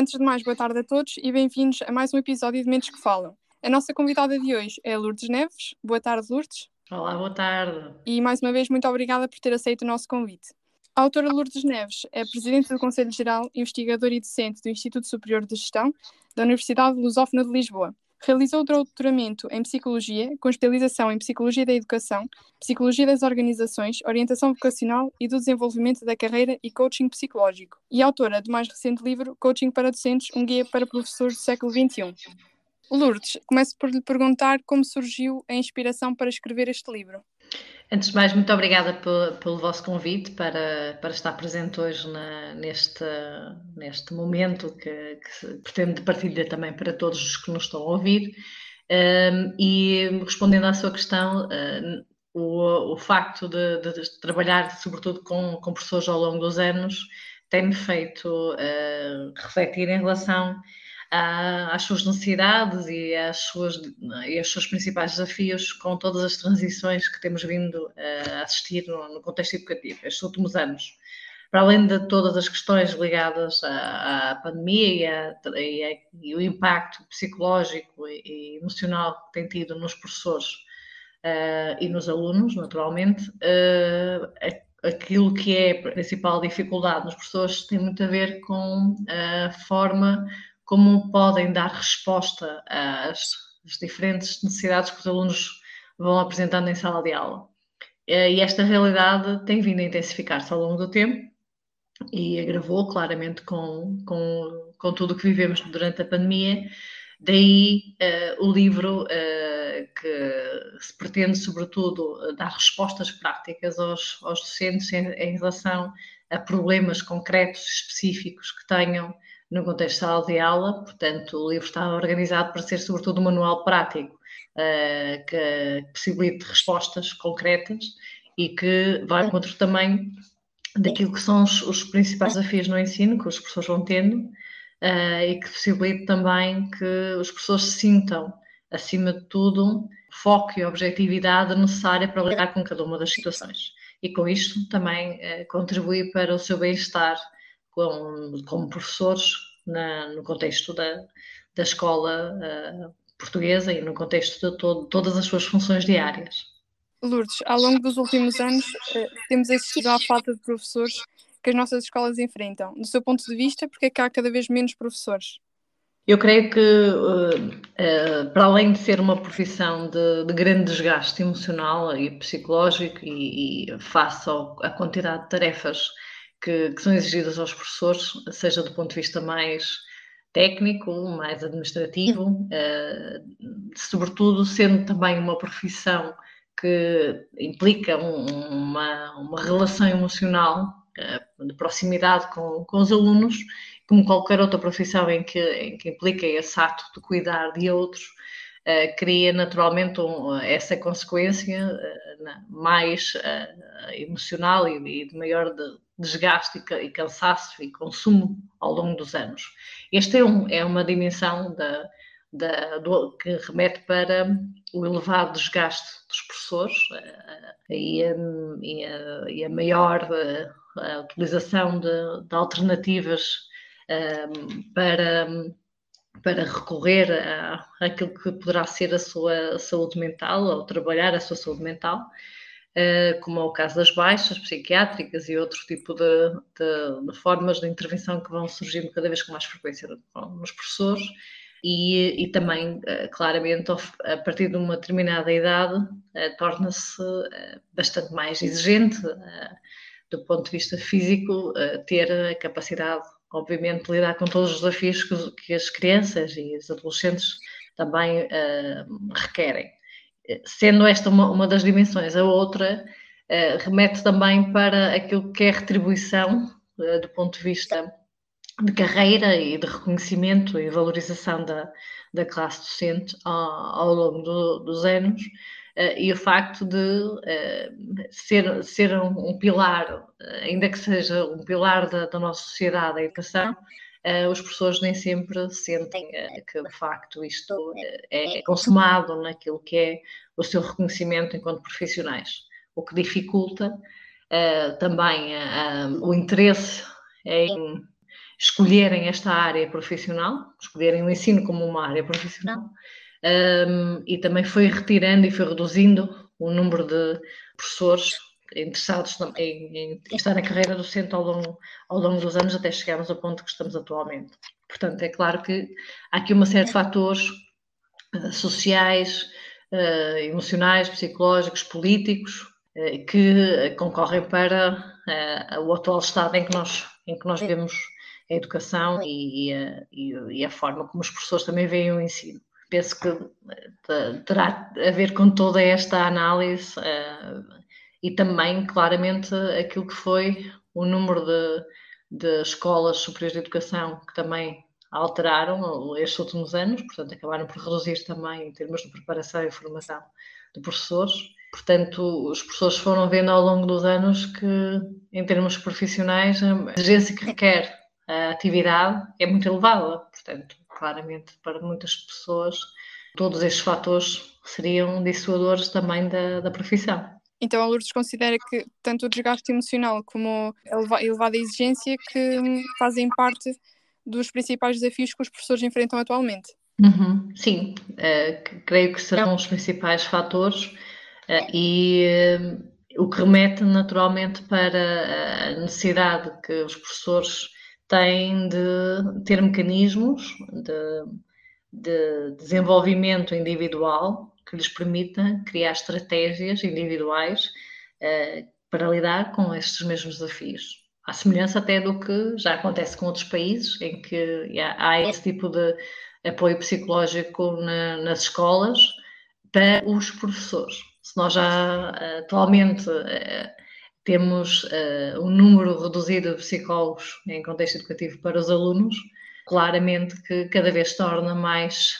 Antes de mais, boa tarde a todos e bem-vindos a mais um episódio de Mentes que Falam. A nossa convidada de hoje é Lourdes Neves. Boa tarde, Lourdes. Olá, boa tarde. E mais uma vez, muito obrigada por ter aceito o nosso convite. A autora Lourdes Neves é Presidente do Conselho Geral, investigadora e docente do Instituto Superior de Gestão da Universidade Lusófona de Lisboa. Realizou doutoramento em Psicologia, com especialização em Psicologia da Educação, Psicologia das Organizações, Orientação Vocacional e do Desenvolvimento da Carreira e Coaching Psicológico. E autora do mais recente livro Coaching para Docentes, um guia para professores do século XXI. Lourdes, começo por lhe perguntar como surgiu a inspiração para escrever este livro. Antes de mais, muito obrigada pelo, pelo vosso convite para, para estar presente hoje na, neste, neste momento que, que pretendo partilhar também para todos os que nos estão a ouvir. Um, e respondendo à sua questão, uh, o, o facto de, de, de, trabalhar, sobretudo com, com professores ao longo dos anos, tem-me feito uh, refletir em relação às suas necessidades e, às suas, e aos seus principais desafios com todas as transições que temos vindo a assistir no, no contexto educativo estes últimos anos. Para além de todas as questões ligadas à, à pandemia e, a, e, a, e, o impacto psicológico e, emocional que tem tido nos professores uh, e nos alunos, naturalmente, uh, aquilo que é a principal dificuldade nos professores tem muito a ver com a forma como podem dar resposta às, às diferentes necessidades que os alunos vão apresentando em sala de aula. E esta realidade tem vindo a intensificar-se ao longo do tempo e agravou claramente com, com, com tudo o que vivemos durante a pandemia. Daí uh, o livro uh, que se pretende, sobretudo, dar respostas práticas aos, aos docentes em, em relação a problemas concretos, específicos que tenham no contexto de sala de aula, portanto, o livro está organizado para ser, sobretudo, um manual prático uh, que possibilite respostas concretas e que vai ao encontro também daquilo que são os, os, principais desafios no ensino que os professores vão tendo uh, e que possibilite também que os professores se sintam, acima de tudo, foco e objetividade necessária para lidar com cada uma das situações. E com isto também uh, contribuir para o seu bem-estar com, como professores na, no contexto da, da escola uh, portuguesa e no contexto de todo, todas as suas funções diárias. Lourdes, ao longo dos últimos anos, uh, temos assistido à falta de professores que as nossas escolas enfrentam. Do seu ponto de vista, porque é que há cada vez menos professores? Eu creio que, uh, para além de ser uma profissão de, de, grande desgaste emocional e psicológico, e, e face ao, à quantidade de tarefas que, que, são exigidas aos professores, seja do ponto de vista mais técnico, mais administrativo, uh, sobretudo sendo também uma profissão que implica um, uma, uma relação emocional uh, de proximidade com, com os alunos, como qualquer outra profissão em que, em que implica esse ato de cuidar de outros, uh, cria naturalmente um, essa consequência uh, mais uh, emocional e, e, de maior de, desgaste e cansaço e consumo ao longo dos anos. Esta é, um, é uma dimensão da, da, do, que remete para o elevado desgaste dos professores e, a, e, a, e, a, maior a utilização de, de alternativas para, para recorrer àquilo que poderá ser a sua saúde mental ou trabalhar a sua saúde mental. Eh, como é o caso das baixas psiquiátricas e outro tipo de, de, de, formas de intervenção que vão surgindo cada vez com mais frequência nos professores. E, e também, eh, claramente, a partir de uma determinada idade, eh, torna-se bastante mais exigente, do ponto de vista físico, ter a capacidade, obviamente, lidar com todos os desafios que, que as crianças e os adolescentes também requerem. Sendo esta uma, uma das dimensões, a outra uh, remete também para aquilo que é retribuição uh, do ponto de vista de carreira e de reconhecimento e valorização da, da classe docente ao, ao longo do, dos anos. uh, e o facto de ser, ser um, um, pilar, ainda que seja um pilar da, da nossa sociedade, a educação, uh, os professores nem sempre sentem uh, que de facto isto uh, é consumado naquilo que é o seu reconhecimento enquanto profissionais, o que dificulta também o interesse em escolherem esta área profissional, escolherem o ensino como uma área profissional, um, e também foi retirando e foi reduzindo o número de professores interessados em, em, estar na carreira docente ao longo, ao longo dos anos até chegarmos ao ponto que estamos atualmente. Portanto, é claro que há aqui uma série de fatores uh, sociais, uh, emocionais, psicológicos, políticos, uh, que concorrem para o atual estado em que nós, em que nós vemos a educação e, e, e, a forma como os professores também veem o ensino. Penso que terá a ver com toda esta análise e também, claramente, aquilo que foi o número de, de escolas superiores de educação que também alteraram estes últimos anos, portanto, acabaram por reduzir também em termos de preparação e formação de professores. Portanto, os professores foram vendo ao longo dos anos que, em termos profissionais, a exigência que requer a atividade é muito elevada. Portanto, claramente, para muitas pessoas, todos estes fatores seriam dissuadores também da, da profissão. Então a Lourdes considera que tanto o desgaste emocional como a elevada exigência que fazem parte dos principais desafios que os professores enfrentam atualmente. Uhum, sim, uh, creio que serão os principais fatores uh, e uh, o que remete naturalmente para a necessidade que os professores têm de ter mecanismos de, de desenvolvimento individual que lhes permita criar estratégias individuais uh, para lidar com estes mesmos desafios. À semelhança até do que já acontece com outros países, em que há esse tipo de apoio psicológico na, nas escolas para os professores. Se nós já uh, atualmente uh, temos um número reduzido de psicólogos em contexto educativo para os alunos, claramente que cada vez torna mais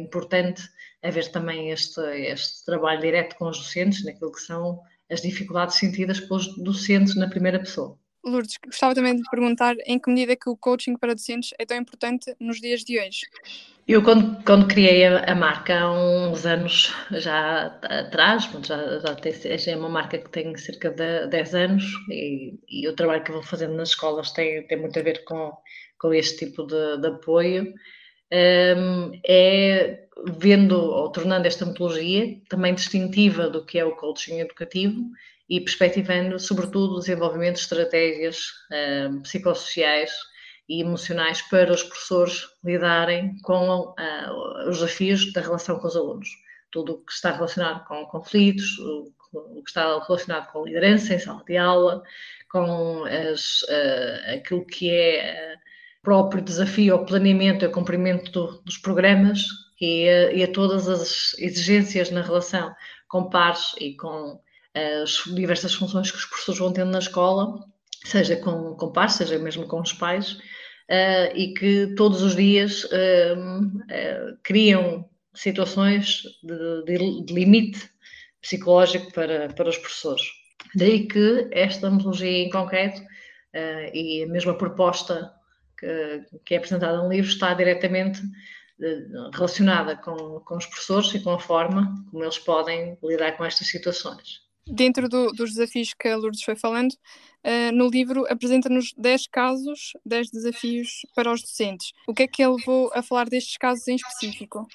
importante haver também este, este trabalho direto com os docentes, naquilo que são as dificuldades sentidas pelos docentes na primeira pessoa. Lourdes, gostava também de perguntar em que medida é que o coaching para docentes é tão importante nos dias de hoje? Eu, quando, quando criei a, a, marca há uns anos já atrás, já, já, tem, já é uma marca que tem cerca de 10 anos e, e, o trabalho que vou fazendo nas escolas tem, tem muito a ver com, com este tipo de, de apoio. Um, é vendo ou tornando esta metodologia também distintiva do que é o coaching educativo e perspectivando, sobretudo, o desenvolvimento de estratégias um, psicossociais e emocionais para os professores lidarem com uh, os desafios da relação com os alunos. Tudo o que está relacionado com conflitos, o, que está relacionado com a liderança em sala de aula, com as, uh, aquilo que é próprio desafio ao planeamento e ao cumprimento do, dos programas e e a, todas as exigências na relação com pares e com as diversas funções que os professores vão tendo na escola, seja com, com pares, seja mesmo com os pais, uh, e que todos os dias uh, criam situações de, de, de, limite psicológico para, para os professores. Daí que esta metodologia em concreto e a mesma proposta que, que é apresentada no livro está diretamente eh, relacionada com, com os professores e com a forma como eles podem lidar com estas situações. Dentro do, dos desafios que a Lourdes foi falando, uh, no livro apresenta-nos 10 casos, 10 desafios para os docentes. O que é que ele levou a falar destes casos em específico?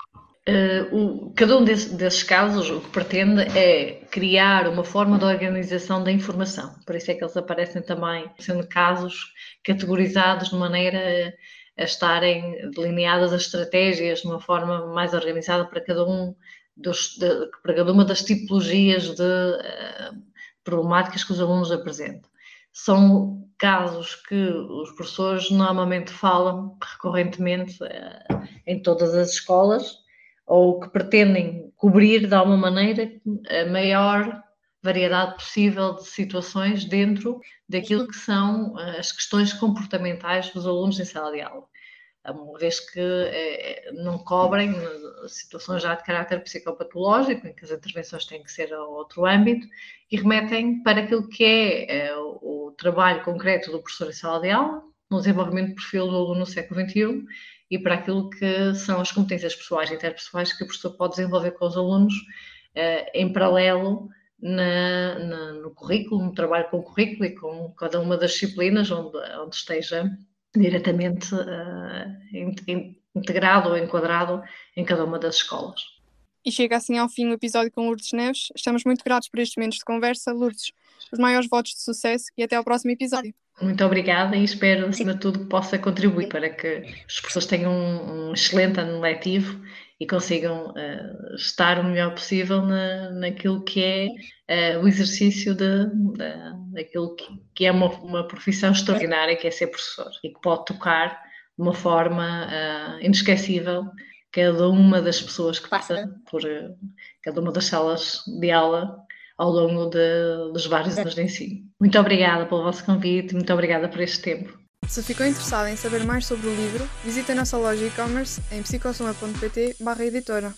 Uh, o, cada um desse, desses casos o que pretende é criar uma forma de organização da informação. Por isso é que eles aparecem também sendo casos categorizados de maneira a estarem delineadas as estratégias de uma forma mais organizada para cada um dos, de, para cada uma das tipologias de uh, problemáticas que os alunos apresentam. São casos que os professores normalmente falam recorrentemente uh, em todas as escolas ou que pretendem cobrir de alguma maneira a maior variedade possível de situações dentro daquilo que são eh, as questões comportamentais dos alunos em sala de aula. Uma vez que eh, não cobrem eh, situações já de caráter psicopatológico, em que as intervenções têm que ser a outro âmbito, e remetem para aquilo que é o trabalho concreto do professor em sala de aula, no desenvolvimento do perfil do aluno no século XXI e para aquilo que são as competências pessoais e interpessoais que o professor pode desenvolver com os alunos uh, em paralelo na, na, no currículo, no trabalho com o currículo e com cada uma das disciplinas onde, onde esteja diretamente uh, integrado ou enquadrado em cada uma das escolas. E chega assim ao fim o episódio com Lourdes Neves. Estamos muito gratos por estes momentos de conversa. Lourdes, os maiores votos de sucesso e até ao próximo episódio. Muito obrigada e espero, acima de tudo, que possa contribuir para que as pessoas tenham um, um excelente ano letivo e consigam uh, estar o melhor possível na, naquilo que é uh, o exercício de, de, daquilo que, que é uma, uma, profissão extraordinária, que é ser professor e que pode tocar de uma forma uh, inesquecível cada uma das pessoas que passa por cada uma das salas de aula ao longo de, dos vários anos de ensino. Muito obrigada pelo vosso convite, muito obrigada por este tempo. Se ficou interessado em saber mais sobre o livro, visite a nossa loja e-commerce em psicosoma.pt editora.